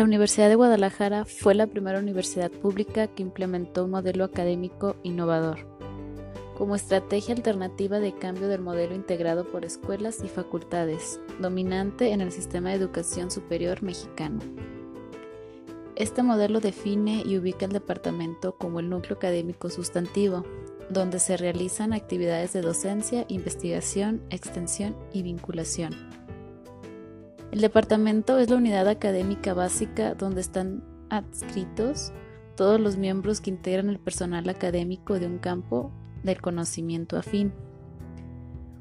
La Universidad de Guadalajara fue la primera universidad pública que implementó un modelo académico innovador, como estrategia alternativa de cambio del modelo integrado por escuelas y facultades, dominante en el sistema de educación superior mexicano. Este modelo define y ubica el departamento como el núcleo académico sustantivo, donde se realizan actividades de docencia, investigación, extensión y vinculación el departamento es la unidad académica básica donde están adscritos todos los miembros que integran el personal académico de un campo del conocimiento afín.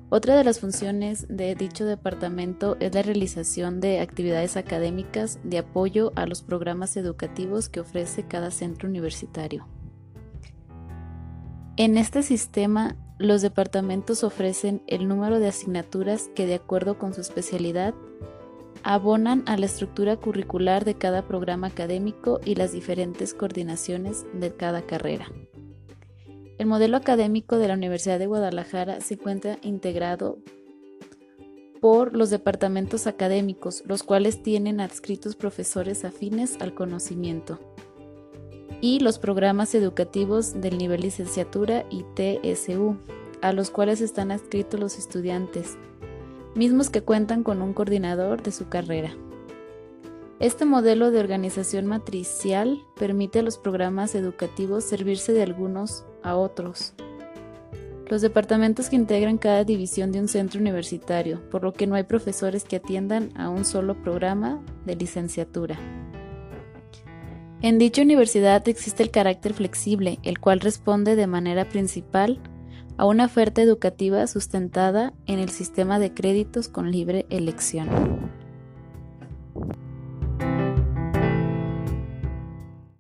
Otra de las funciones de dicho departamento es la realización de actividades académicas de apoyo a los programas educativos que ofrece cada centro universitario. En este sistema, los departamentos ofrecen el número de asignaturas que, de acuerdo con su especialidad, abonan a la estructura curricular de cada programa académico y las diferentes coordinaciones de cada carrera. El modelo académico de la Universidad de Guadalajara se encuentra integrado por los departamentos académicos, los cuales tienen adscritos profesores afines al conocimiento, y los programas educativos del nivel licenciatura y TSU, a los cuales están adscritos los estudiantes, mismos que cuentan con un coordinador de su carrera. Este modelo de organización matricial permite a los programas educativos servirse de algunos a otros. Los departamentos que integran cada división de un centro universitario, por lo que no hay profesores que atiendan a un solo programa de licenciatura. En dicha universidad existe el carácter flexible, el cual responde de manera principal a una oferta educativa sustentada en el sistema de créditos con libre elección.